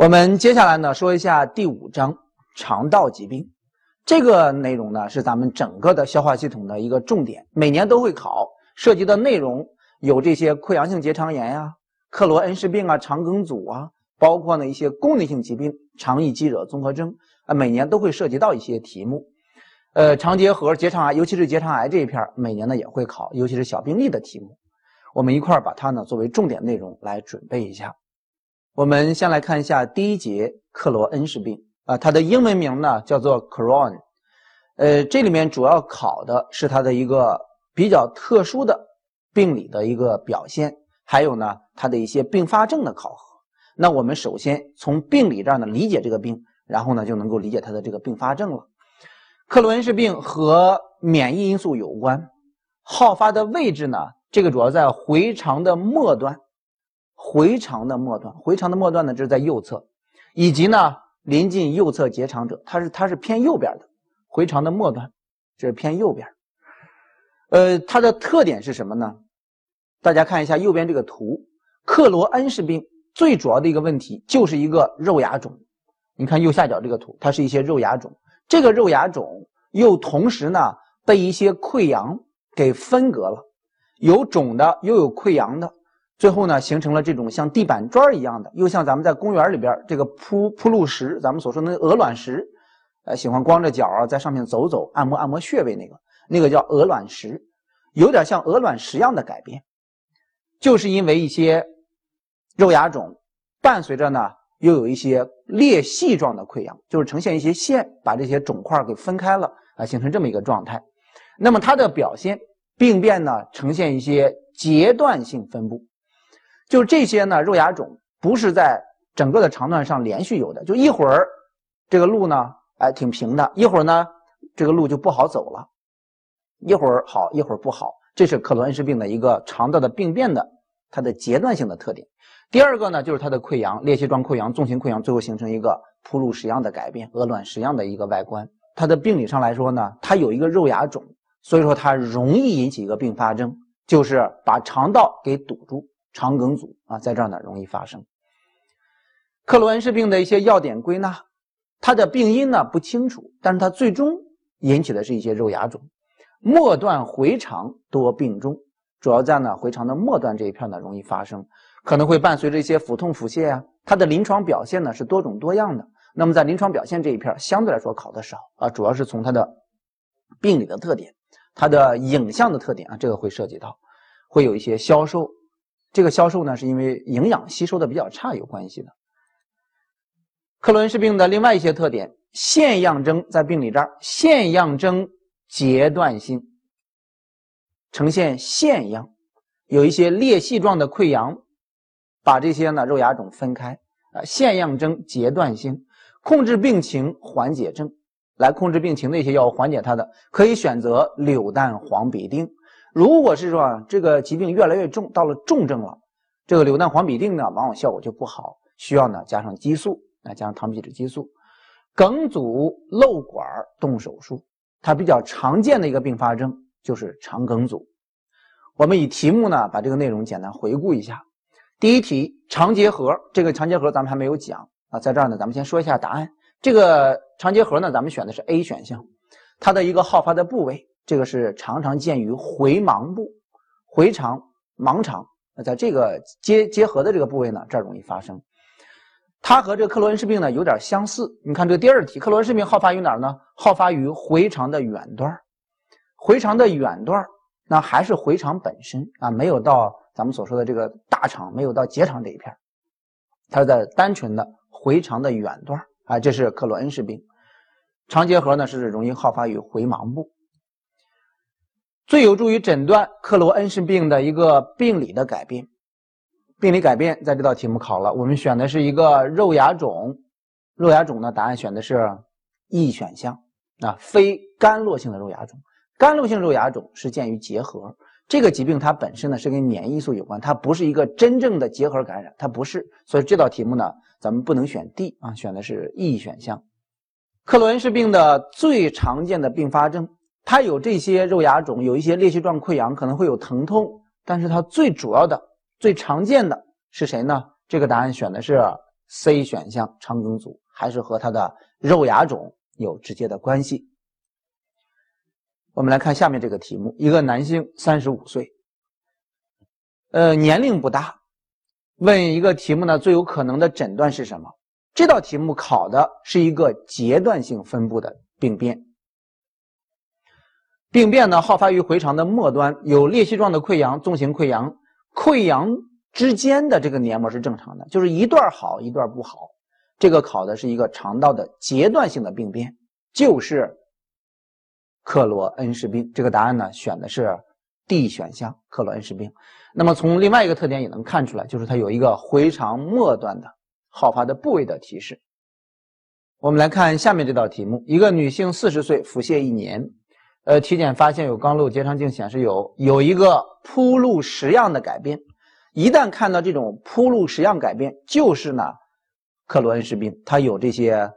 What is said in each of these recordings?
我们接下来呢说一下第五章肠道疾病，这个内容呢是咱们整个的消化系统的一个重点，每年都会考，涉及的内容有这些溃疡性结肠炎呀、克罗恩氏病啊、肠梗阻啊，包括呢一些功能性疾病、肠易激惹综合征啊，每年都会涉及到一些题目。呃，肠结核、结肠癌，尤其是结肠癌这一片，每年呢也会考，尤其是小病例的题目，我们一块儿把它呢作为重点内容来准备一下。我们先来看一下第一节克罗恩氏病啊，它的英文名呢叫做 Crohn，呃，这里面主要考的是它的一个比较特殊的病理的一个表现，还有呢它的一些并发症的考核。那我们首先从病理这儿呢理解这个病，然后呢就能够理解它的这个并发症了。克罗恩氏病和免疫因素有关，好发的位置呢，这个主要在回肠的末端。回肠的末端，回肠的末端呢，这是在右侧，以及呢临近右侧结肠者，它是它是偏右边的。回肠的末端，这是偏右边。呃，它的特点是什么呢？大家看一下右边这个图，克罗恩氏病最主要的一个问题就是一个肉芽肿。你看右下角这个图，它是一些肉芽肿，这个肉芽肿又同时呢被一些溃疡给分隔了，有肿的又有溃疡的。最后呢，形成了这种像地板砖一样的，又像咱们在公园里边这个铺铺路石，咱们所说的鹅卵石，呃，喜欢光着脚啊，在上面走走，按摩按摩穴位那个，那个叫鹅卵石，有点像鹅卵石样的改变，就是因为一些肉芽肿，伴随着呢又有一些裂隙状的溃疡，就是呈现一些线，把这些肿块给分开了啊，形成这么一个状态。那么它的表现病变呢，呈现一些阶段性分布。就这些呢，肉芽肿不是在整个的肠段上连续有的，就一会儿这个路呢，哎，挺平的，一会儿呢，这个路就不好走了，一会儿好，一会儿不好，这是克罗恩氏病的一个肠道的病变的它的阶段性的特点。第二个呢，就是它的溃疡，裂隙状溃疡、纵形溃疡，最后形成一个铺路石样的改变，鹅卵石样的一个外观。它的病理上来说呢，它有一个肉芽肿，所以说它容易引起一个并发症，就是把肠道给堵住。肠梗阻啊，在这儿呢容易发生。克罗恩氏病的一些要点归纳，它的病因呢不清楚，但是它最终引起的是一些肉芽肿。末段回肠多病中，主要在呢回肠的末端这一片呢容易发生，可能会伴随着一些腹痛腹泻呀。它的临床表现呢是多种多样的。那么在临床表现这一片相对来说考的少啊，主要是从它的病理的特点、它的影像的特点啊，这个会涉及到，会有一些消瘦。这个消瘦呢，是因为营养吸收的比较差有关系的。克伦氏病的另外一些特点，腺样征在病理这儿，腺样征阶段性，呈现腺样，有一些裂隙状的溃疡，把这些呢肉芽肿分开啊，腺样征阶段性，控制病情，缓解症，来控制病情的一些药物缓解它的，可以选择柳氮黄吡啶。如果是说这个疾病越来越重，到了重症了，这个柳氮黄吡啶呢，往往效果就不好，需要呢加上激素，啊加上糖皮质激素。梗阻漏管动手术，它比较常见的一个并发症就是肠梗阻。我们以题目呢把这个内容简单回顾一下。第一题肠结核，这个肠结核咱们还没有讲啊，在这儿呢咱们先说一下答案。这个肠结核呢，咱们选的是 A 选项，它的一个好发的部位。这个是常常见于回盲部、回肠、盲肠，那在这个结结合的这个部位呢，这儿容易发生。它和这克罗恩氏病呢有点相似。你看这个第二题，克罗恩氏病好发于哪儿呢？好发于回肠的远端回肠的远端那还是回肠本身啊，没有到咱们所说的这个大肠，没有到结肠这一片它在单纯的回肠的远端啊，这是克罗恩氏病。肠结核呢是容易好发于回盲部。最有助于诊断克罗恩氏病的一个病理的改变，病理改变在这道题目考了，我们选的是一个肉芽肿，肉芽肿呢，答案选的是 E 选项。啊，非干络性的肉芽肿，干络性肉芽肿是见于结核，这个疾病它本身呢是跟免疫素有关，它不是一个真正的结核感染，它不是，所以这道题目呢，咱们不能选 D 啊，选的是 E 选项。克罗恩氏病的最常见的并发症。它有这些肉芽肿，有一些裂隙状溃疡，可能会有疼痛，但是它最主要的、最常见的是谁呢？这个答案选的是 C 选项肠梗阻，还是和他的肉芽肿有直接的关系。我们来看下面这个题目：一个男性，三十五岁，呃，年龄不大，问一个题目呢，最有可能的诊断是什么？这道题目考的是一个阶段性分布的病变。病变呢，好发于回肠的末端，有裂隙状的溃疡、纵行溃疡，溃疡之间的这个黏膜是正常的，就是一段好，一段不好。这个考的是一个肠道的阶段性的病变，就是。克罗恩氏病，这个答案呢选的是 D 选项，克罗恩氏病。那么从另外一个特点也能看出来，就是它有一个回肠末端的好发的部位的提示。我们来看下面这道题目：一个女性四十岁，腹泻一年，呃，体检发现有肛瘘结肠镜显示有有一个铺路石样的改变。一旦看到这种铺路石样改变，就是呢克罗恩氏病，它有这些。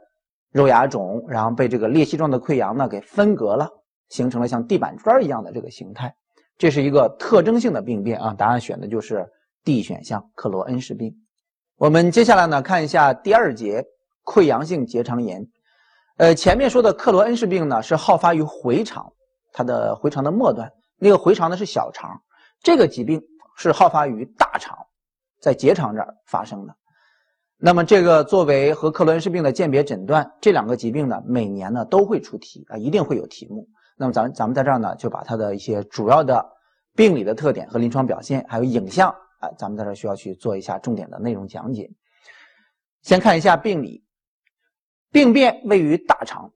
肉芽肿，然后被这个裂隙状的溃疡呢给分隔了，形成了像地板砖一样的这个形态，这是一个特征性的病变啊。答案选的就是 D 选项，克罗恩氏病。我们接下来呢看一下第二节溃疡性结肠炎。呃，前面说的克罗恩氏病呢是好发于回肠，它的回肠的末端，那个回肠呢是小肠，这个疾病是好发于大肠，在结肠这儿发生的。那么这个作为和克罗恩氏病的鉴别诊断，这两个疾病呢，每年呢都会出题啊，一定会有题目。那么咱咱们在这儿呢，就把它的一些主要的病理的特点和临床表现，还有影像啊，咱们在这需要去做一下重点的内容讲解。先看一下病理，病变位于大肠，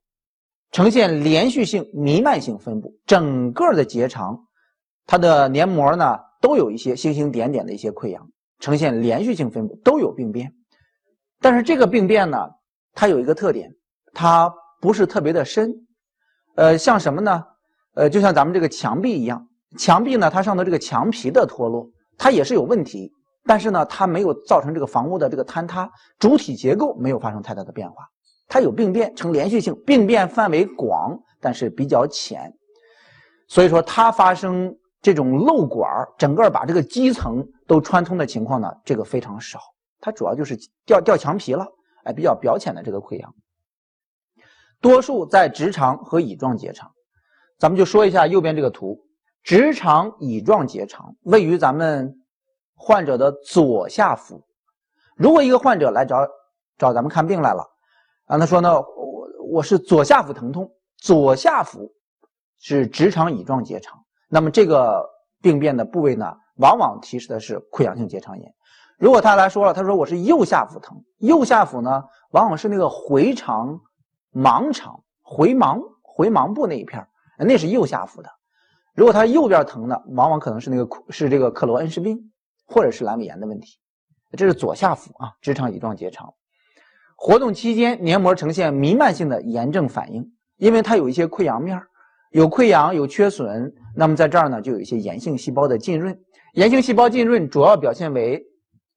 呈现连续性弥漫性分布，整个的结肠，它的黏膜呢都有一些星星点点的一些溃疡，呈现连续性分布，都有病变。但是这个病变呢，它有一个特点，它不是特别的深，呃，像什么呢？呃，就像咱们这个墙壁一样，墙壁呢，它上头这个墙皮的脱落，它也是有问题，但是呢，它没有造成这个房屋的这个坍塌，主体结构没有发生太大的变化，它有病变呈连续性，病变范围广，但是比较浅，所以说它发生这种漏管整个把这个基层都穿通的情况呢，这个非常少。它主要就是掉掉墙皮了，哎，比较表浅的这个溃疡，多数在直肠和乙状结肠。咱们就说一下右边这个图，直肠乙状结肠位于咱们患者的左下腹。如果一个患者来找找咱们看病来了，啊，他说呢，我我是左下腹疼痛，左下腹是直肠乙状结肠，那么这个病变的部位呢，往往提示的是溃疡性结肠炎。如果他来说了，他说我是右下腹疼，右下腹呢，往往是那个回肠、盲肠、回盲、回盲部那一片那是右下腹的。如果他右边疼呢，往往可能是那个是这个克罗恩氏病，或者是阑尾炎的问题。这是左下腹啊，直肠乙状结肠活动期间，黏膜呈现弥漫性的炎症反应，因为它有一些溃疡面有溃疡有缺损，那么在这儿呢，就有一些炎性细胞的浸润。炎性细胞浸润主要表现为。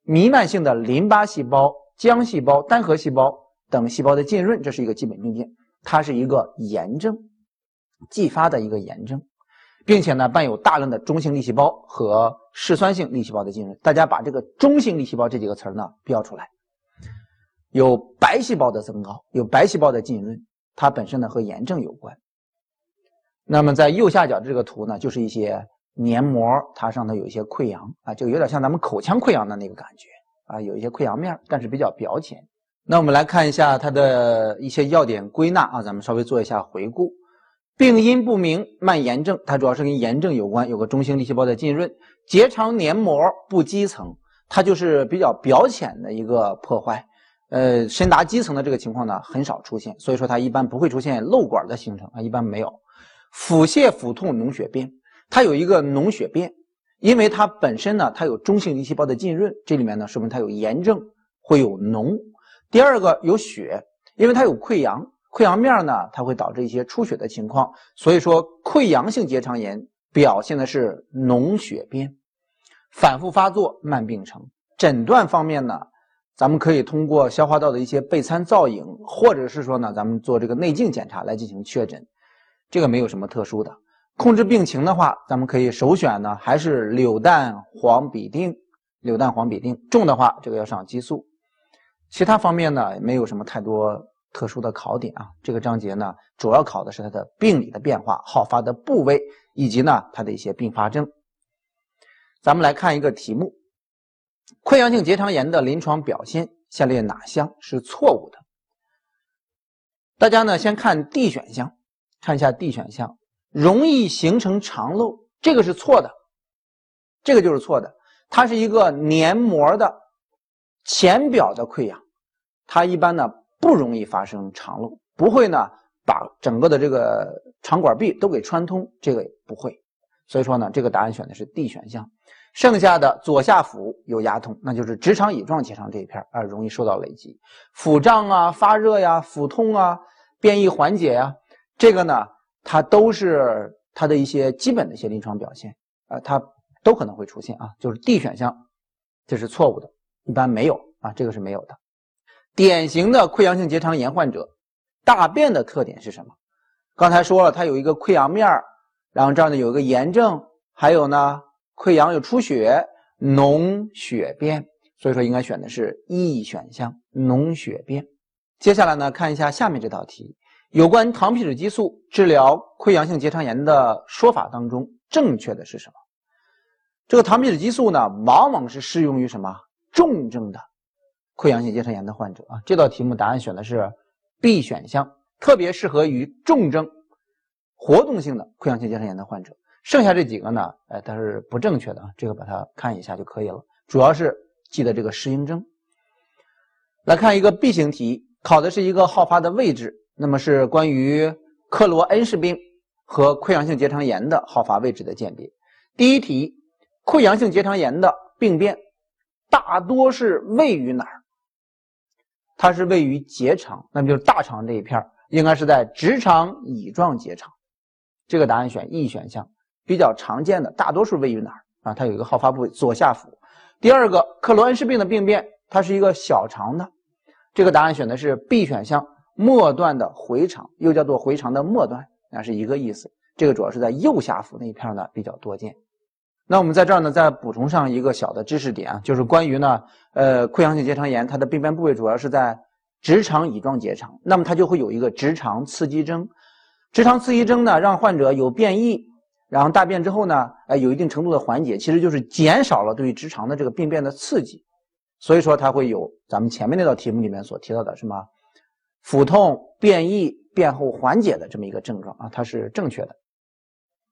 弥漫性的淋巴细胞、浆细胞、单核细胞等细胞的浸润，这是一个基本病变，它是一个炎症，继发的一个炎症，并且呢伴有大量的中性粒细胞和嗜酸性粒细胞的浸润。大家把这个中性粒细胞这几个词儿呢标出来，有白细胞的增高，有白细胞的浸润，它本身呢和炎症有关。那么在右下角这个图呢，就是一些。黏膜它上头有一些溃疡啊，就有点像咱们口腔溃疡的那个感觉啊，有一些溃疡面，但是比较表浅。那我们来看一下它的一些要点归纳啊，咱们稍微做一下回顾。病因不明，慢炎症，它主要是跟炎症有关，有个中性粒细胞的浸润。结肠黏膜不基层，它就是比较表浅的一个破坏，呃，深达基层的这个情况呢很少出现，所以说它一般不会出现漏管的形成啊，一般没有。腹泻、腹痛、脓血便。它有一个脓血便，因为它本身呢，它有中性粒细胞的浸润，这里面呢说明它有炎症，会有脓。第二个有血，因为它有溃疡，溃疡面呢，它会导致一些出血的情况，所以说溃疡性结肠炎表现的是脓血便，反复发作，慢病程。诊断方面呢，咱们可以通过消化道的一些钡餐造影，或者是说呢，咱们做这个内镜检查来进行确诊，这个没有什么特殊的。控制病情的话，咱们可以首选呢还是柳氮黄吡啶，柳氮黄吡啶重的话，这个要上激素。其他方面呢，没有什么太多特殊的考点啊。这个章节呢，主要考的是它的病理的变化、好发的部位以及呢它的一些并发症。咱们来看一个题目：溃疡性结肠炎的临床表现，下列哪项是错误的？大家呢先看 D 选项，看一下 D 选项，容易形成肠漏，这个是错的，这个就是错的。它是一个黏膜的浅表的溃疡，它一般呢不容易发生肠漏，不会呢把整个的这个肠管壁都给穿通，这个不会。所以说呢，这个答案选的是 D 选项。剩下的左下腹有牙痛，那就是直肠乙状结肠这一片啊，容易受到累积，腹胀啊、发热呀、腹痛啊、便意缓解呀，这个呢，它都是它的一些基本的一些临床表现啊，它都可能会出现啊，就是 D 选项，这是错误的，一般没有啊，这个是没有的。典型的溃疡性结肠炎患者，大便的特点是什么？刚才说了，它有一个溃疡面然后这儿呢有一个炎症，还有呢。溃疡有出血、脓血便，所以说应该选的是 E 选项，脓血便。接下来呢，看一下下面这道题，有关糖皮质激素治疗溃疡性结肠炎的说法当中，正确的是什么？这个糖皮质激素呢，往往是适用于什么重症的溃疡性结肠炎的患者啊。这道题目答案选的是 B 选项，特别适合于重症活动性的溃疡性结肠炎的患者。剩下这几个呢，哎，它是不正确的啊，这个把它看一下就可以了。主要是记得这个适应症。来看一个 B 型题，考的是一个好发的位置，那么是关于克罗恩氏病和溃疡性结肠炎的好发位置的鉴别。第一题，溃疡性结肠炎的病变大多是位于哪儿？它是位于结肠，那么就是大肠这一片应该是在直肠乙状结肠。这个答案选 E 选项。比较常见的，大多数位于哪儿啊？它有一个好发部位左下腹。第二个，克罗恩氏病的病变，它是一个小肠的，这个答案选的是 B 选项，末段的回肠，又叫做回肠的末段，那是一个意思。这个主要是在右下腹那一片呢比较多见。那我们在这儿呢再补充上一个小的知识点啊，就是关于呢，呃，溃疡性结肠炎它的病变部位主要是在直肠乙状结肠，那么它就会有一个直肠刺激征，直肠刺激征呢让患者有便意。然后大便之后呢，呃，有一定程度的缓解，其实就是减少了对于直肠的这个病变的刺激，所以说它会有咱们前面那道题目里面所提到的什么腹痛、便异、便后缓解的这么一个症状啊，它是正确的。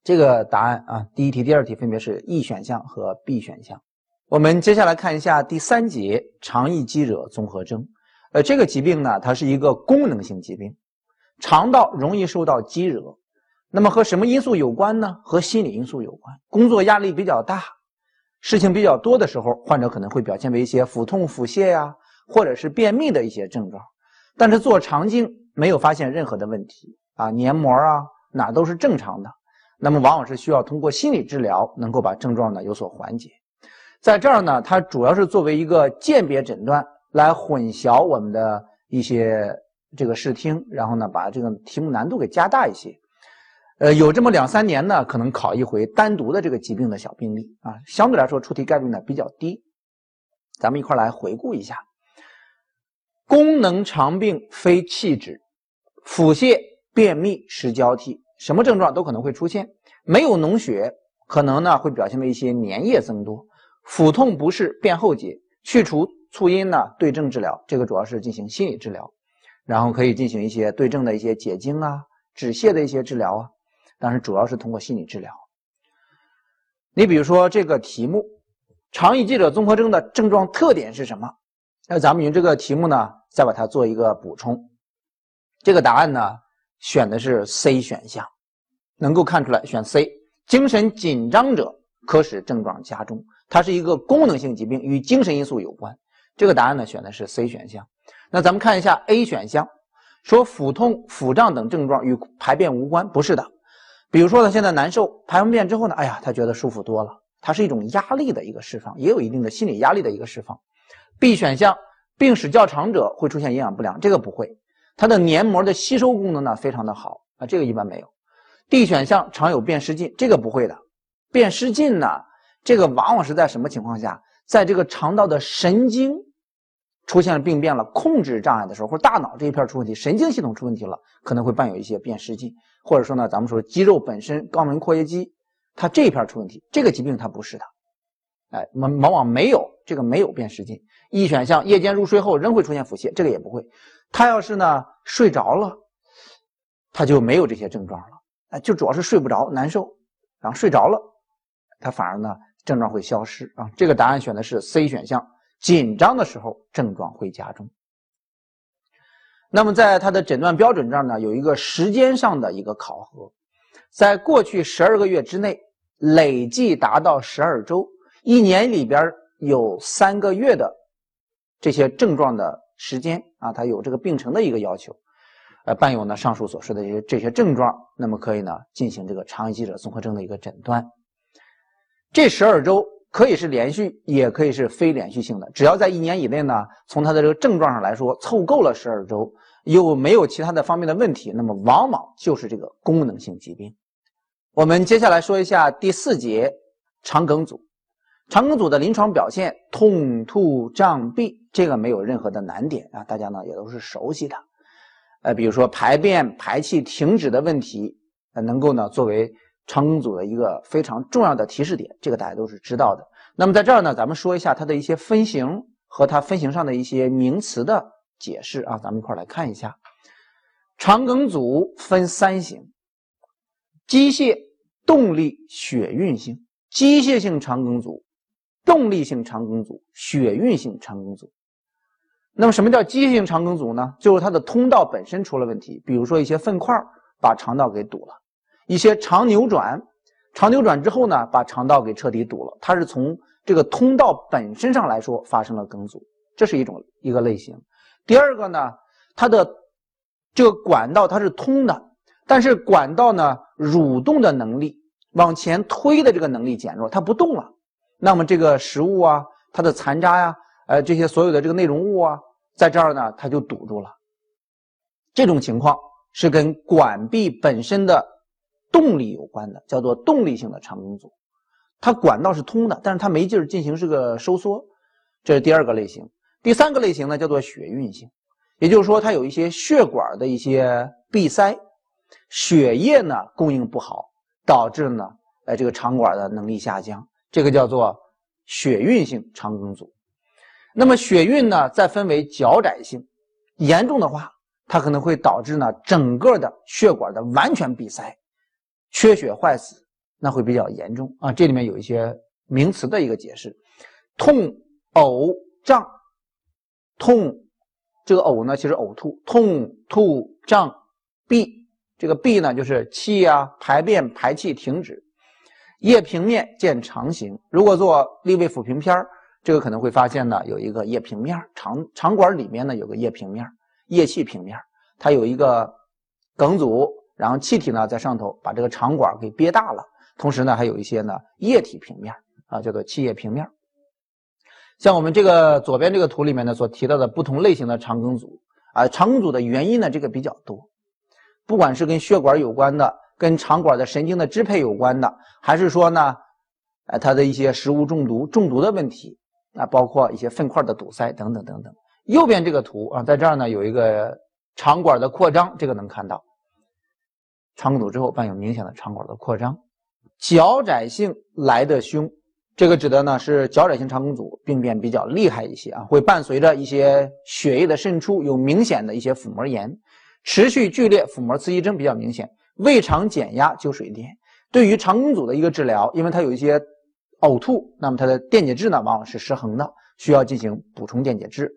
这个答案啊，第一题、第二题分别是 E 选项和 B 选项。我们接下来看一下第三节肠易激惹综合征。呃，这个疾病呢，它是一个功能性疾病，肠道容易受到激惹。那么和什么因素有关呢？和心理因素有关。工作压力比较大，事情比较多的时候，患者可能会表现为一些腹痛、腹泻呀，或者是便秘的一些症状。但是做肠镜没有发现任何的问题啊，黏膜啊哪都是正常的。那么往往是需要通过心理治疗能够把症状呢有所缓解。在这儿呢，它主要是作为一个鉴别诊断来混淆我们的一些这个视听，然后呢把这个题目难度给加大一些。呃，有这么两三年呢，可能考一回单独的这个疾病的小病例啊，相对来说出题概率呢比较低。咱们一块来回顾一下：功能肠病非气滞，腹泻、便秘、食交替，什么症状都可能会出现。没有脓血，可能呢会表现为一些粘液增多。腹痛不适，便后解，去除促因呢，对症治疗，这个主要是进行心理治疗，然后可以进行一些对症的一些解经啊、止泻的一些治疗啊。但是主要是通过心理治疗。你比如说这个题目，肠易激者综合征的症状特点是什么？那咱们用这个题目呢，再把它做一个补充。这个答案呢，选的是 C 选项，能够看出来选 C。精神紧张者可使症状加重，它是一个功能性疾病，与精神因素有关。这个答案呢，选的是 C 选项。那咱们看一下 A 选项，说腹痛、腹胀等症状与排便无关，不是的。比如说他现在难受，排完便之后呢，哎呀，他觉得舒服多了，它是一种压力的一个释放，也有一定的心理压力的一个释放。B 选项，病史较长者会出现营养不良，这个不会，它的黏膜的吸收功能呢非常的好啊，这个一般没有。D 选项，常有便失禁，这个不会的。便失禁呢，这个往往是在什么情况下？在这个肠道的神经出现了病变了，控制障碍的时候，或者大脑这一片出问题，神经系统出问题了，可能会伴有一些变失禁，或者说呢，咱们说肌肉本身肛门括约肌它这一片出问题，这个疾病它不是的，哎，往往往没有这个没有变失禁。一选项，夜间入睡后仍会出现腹泻，这个也不会。他要是呢睡着了，他就没有这些症状了，哎，就主要是睡不着难受，然后睡着了，他反而呢症状会消失啊。这个答案选的是 C 选项。紧张的时候，症状会加重。那么，在它的诊断标准这儿呢，有一个时间上的一个考核，在过去十二个月之内，累计达到十二周，一年里边有三个月的这些症状的时间啊，它有这个病程的一个要求。呃，伴有呢上述所说的这些这些症状，那么可以呢进行这个肠易激者综合征的一个诊断。这十二周。可以是连续，也可以是非连续性的。只要在一年以内呢，从它的这个症状上来说，凑够了十二周，又没有其他的方面的问题，那么往往就是这个功能性疾病。我们接下来说一下第四节肠梗阻。肠梗阻的临床表现：痛、吐、胀、闭，这个没有任何的难点啊，大家呢也都是熟悉的。呃，比如说排便、排气停止的问题，呃，能够呢作为。肠梗阻的一个非常重要的提示点，这个大家都是知道的。那么在这儿呢，咱们说一下它的一些分型和它分型上的一些名词的解释啊，咱们一块来看一下。肠梗阻分三型：机械、动力、血运性。机械性肠梗阻、动力性肠梗阻、血运性肠梗阻。那么什么叫机械性肠梗阻呢？就是它的通道本身出了问题，比如说一些粪块把肠道给堵了。一些肠扭转，肠扭转之后呢，把肠道给彻底堵了。它是从这个通道本身上来说发生了梗阻，这是一种一个类型。第二个呢，它的这个管道它是通的，但是管道呢蠕动的能力往前推的这个能力减弱，它不动了。那么这个食物啊，它的残渣呀，呃，这些所有的这个内容物啊，在这儿呢，它就堵住了。这种情况是跟管壁本身的。动力有关的叫做动力性的肠梗阻，它管道是通的，但是它没劲儿进行这个收缩，这是第二个类型。第三个类型呢叫做血运性，也就是说它有一些血管的一些闭塞，血液呢供应不好，导致呢呃这个肠管的能力下降，这个叫做血运性肠梗阻。那么血运呢再分为较窄性，严重的话它可能会导致呢整个的血管的完全闭塞。缺血坏死，那会比较严重啊！这里面有一些名词的一个解释：痛、呕、胀。痛，这个呕呢，其实呕吐。痛、吐、胀、闭，这个闭呢，就是气啊，排便、排气停止。液平面见肠形。如果做立位腹平片这个可能会发现呢，有一个液平面，肠肠管里面呢有个液平面，液气平面，它有一个梗阻。然后气体呢在上头把这个肠管给憋大了，同时呢还有一些呢液体平面啊，叫做气液平面。像我们这个左边这个图里面呢所提到的不同类型的肠梗阻啊，肠梗阻的原因呢这个比较多，不管是跟血管有关的，跟肠管的神经的支配有关的，还是说呢，呃它的一些食物中毒中毒的问题啊，包括一些粪块的堵塞等等等等。右边这个图啊，在这儿呢有一个肠管的扩张，这个能看到。肠梗阻之后伴有明显的肠管的扩张，脚窄性来得凶，这个指的呢是脚窄性肠梗阻病变比较厉害一些啊，会伴随着一些血液的渗出，有明显的一些腹膜炎，持续剧烈腹膜刺激征比较明显，胃肠减压灸水电。对于肠梗阻的一个治疗，因为它有一些呕吐，那么它的电解质呢往往是失衡的，需要进行补充电解质。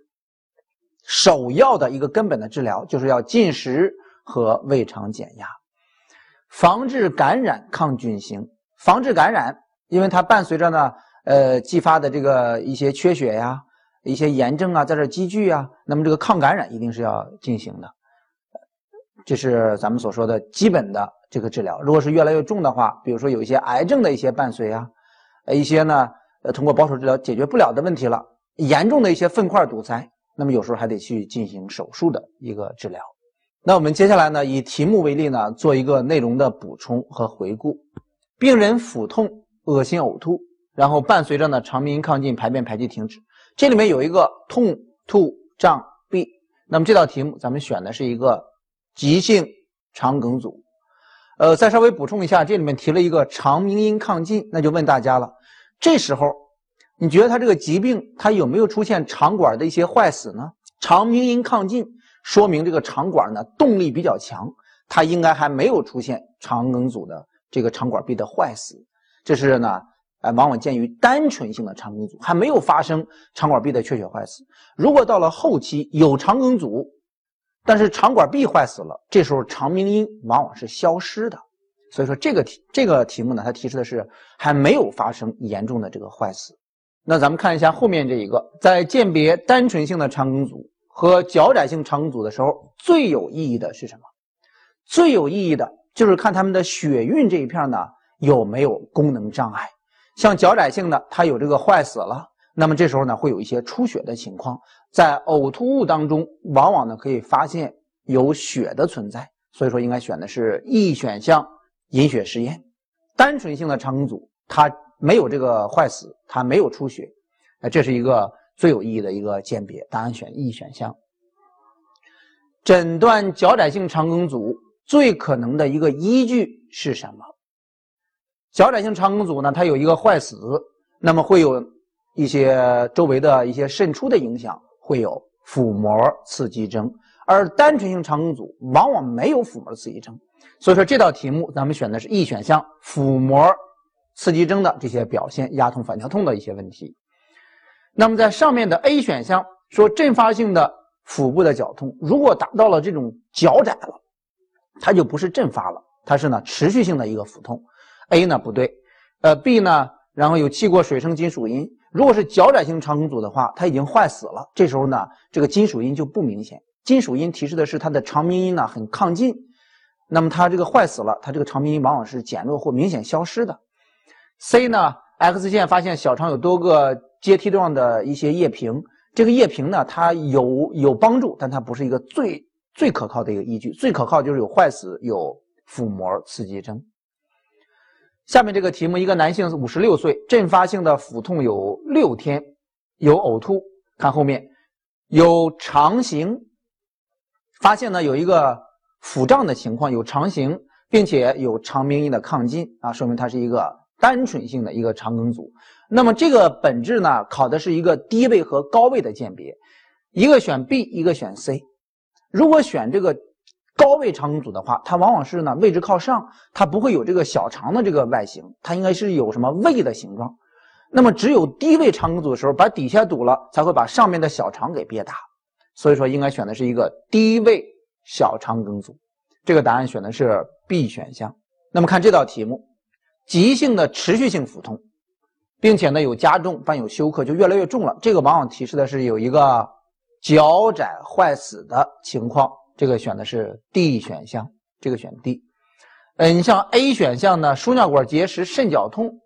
首要的一个根本的治疗就是要进食和胃肠减压。防治感染抗菌型，防治感染，因为它伴随着呢，呃，继发的这个一些缺血呀，一些炎症啊，在这积聚啊，那么这个抗感染一定是要进行的，这是咱们所说的基本的这个治疗。如果是越来越重的话，比如说有一些癌症的一些伴随啊，一些呢，呃，通过保守治疗解决不了的问题了，严重的一些粪块堵塞，那么有时候还得去进行手术的一个治疗。那我们接下来呢，以题目为例呢，做一个内容的补充和回顾。病人腹痛、恶心、呕吐，然后伴随着呢肠鸣音、亢进、排便、排气停止。这里面有一个痛、吐、胀、闭。那么这道题目咱们选的是一个急性肠梗阻。呃，再稍微补充一下，这里面提了一个肠鸣音亢进，那就问大家了，这时候你觉得他这个疾病他有没有出现肠管的一些坏死呢？肠鸣音亢进说明这个肠管呢动力比较强，它应该还没有出现肠梗阻的这个肠管壁的坏死，这是呢，呃，往往见于单纯性的肠梗阻，还没有发生肠管壁的缺血坏死。如果到了后期有肠梗阻，但是肠管壁坏死了，这时候肠鸣音往往是消失的。所以说这个题这个题目呢，它提示的是还没有发生严重的这个坏死。那咱们看一下后面这一个，在鉴别单纯性的肠梗阻和脚窄性肠梗阻的时候，最有意义的是什么？最有意义的就是看他们的血运这一片呢有没有功能障碍。像脚窄性的，它有这个坏死了，那么这时候呢会有一些出血的情况。在呕吐物当中，往往呢可以发现有血的存在，所以说应该选的是 E 选项，隐血试验。单纯性的肠梗阻，它没有这个坏死，它没有出血，哎，这是一个最有意义的一个鉴别。答案选 E 选项。诊断脚窄性肠梗阻最可能的一个依据是什么？脚窄性肠梗阻呢，它有一个坏死，那么会有一些周围的一些渗出的影响。会有腹膜刺激征，而单纯性肠梗阻往往没有腹膜刺激征，所以说这道题目咱们选的是 E 选项，腹膜刺激征的这些表现，压痛、反跳痛的一些问题。那么在上面的 A 选项说阵发性的腹部的绞痛，如果达到了这种绞窄了，它就不是阵发了，它是呢持续性的一个腹痛。A 呢不对，呃 B 呢，然后有气过水生金属音。如果是脚窄性肠梗阻的话，它已经坏死了。这时候呢，这个金属音就不明显。金属音提示的是它的肠鸣音呢很亢进。那么它这个坏死了，它这个肠鸣音往往是减弱或明显消失的。C 呢，X 线发现小肠有多个阶梯状的一些液瓶。这个液瓶呢，它有有帮助，但它不是一个最最可靠的一个依据。最可靠就是有坏死，有腹膜刺激征。下面这个题目，一个男性五十六岁，阵发性的腹痛有六天，有呕吐。看后面，有肠型，发现呢有一个腹胀的情况，有肠型，并且有肠鸣音的亢进啊，说明它是一个单纯性的一个肠梗阻。那么这个本质呢，考的是一个低位和高位的鉴别，一个选 B，一个选 C。如果选这个。高位肠梗阻的话，它往往是呢位置靠上，它不会有这个小肠的这个外形，它应该是有什么胃的形状。那么只有低位肠梗阻的时候，把底下堵了，才会把上面的小肠给憋大。所以说应该选的是一个低位小肠梗阻。这个答案选的是 B 选项。那么看这道题目，急性的持续性腹痛，并且呢有加重伴有休克，就越来越重了。这个往往提示的是有一个脚窄坏死的情况。这个选的是 D 选项，这个选 D。嗯，你像 A 选项呢，输尿管结石、肾绞痛，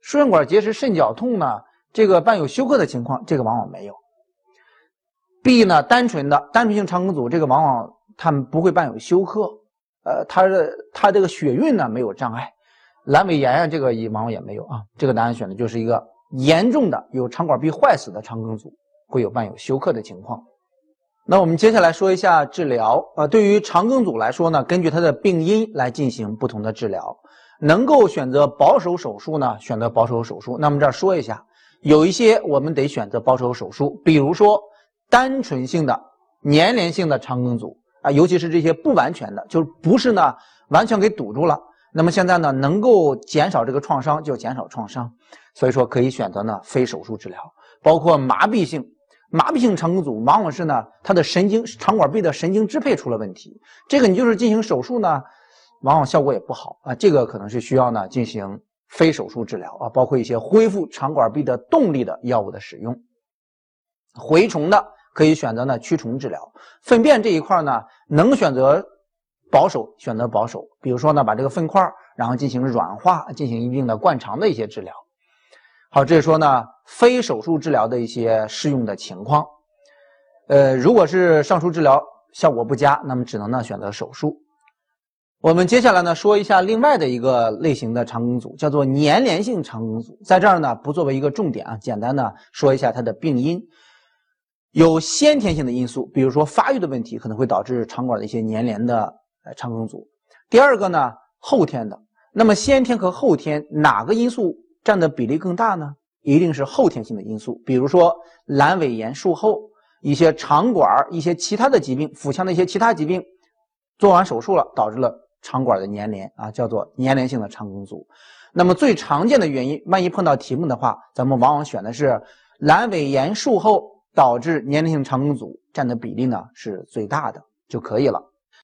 输尿管结石、肾绞痛呢，这个伴有休克的情况，这个往往没有。B 呢，单纯的单纯性肠梗阻，这个往往他们不会伴有休克，呃，他的他这个血运呢没有障碍，阑尾炎啊，这个也往往也没有啊。这个答案选的就是一个严重的有肠管壁坏死的肠梗阻，会有伴有休克的情况。那我们接下来说一下治疗啊。对于肠梗阻来说呢，根据它的病因来进行不同的治疗。能够选择保守手术呢，选择保守手术。那么这儿说一下，有一些我们得选择保守手术，比如说单纯性的粘连性的肠梗阻啊，尤其是这些不完全的，就是不是呢完全给堵住了。那么现在呢，能够减少这个创伤就减少创伤，所以说可以选择呢非手术治疗，包括麻痹性。麻痹性肠梗阻往往是呢，它的神经肠管壁的神经支配出了问题，这个你就是进行手术呢，往往效果也不好啊。这个可能是需要呢进行非手术治疗啊，包括一些恢复肠管壁的动力的药物的使用。蛔虫的可以选择呢驱虫治疗，粪便这一块呢能选择保守，选择保守，比如说呢把这个粪块然后进行软化，进行一定的灌肠的一些治疗。好，这是说呢，非手术治疗的一些适用的情况。呃，如果是上述治疗效果不佳，那么只能呢选择手术。我们接下来呢说一下另外的一个类型的肠梗阻，叫做粘连性肠梗阻。在这儿呢不作为一个重点啊，简单的说一下它的病因。有先天性的因素，比如说发育的问题，可能会导致肠管的一些粘连的呃肠梗阻。第二个呢，后天的。那么先天和后天哪个因素占的比例更大呢？一定是后天性的因素，比如说阑尾炎术后，一些肠管一些其他的疾病，腹腔的一些其他疾病，做完手术了，导致了肠管的粘连啊，叫做粘连性的肠梗阻。那么最常见的原因，万一碰到题目的话，咱们往往选的是阑尾炎术后导致粘连性肠梗阻，占的比例呢是最大的就可以了。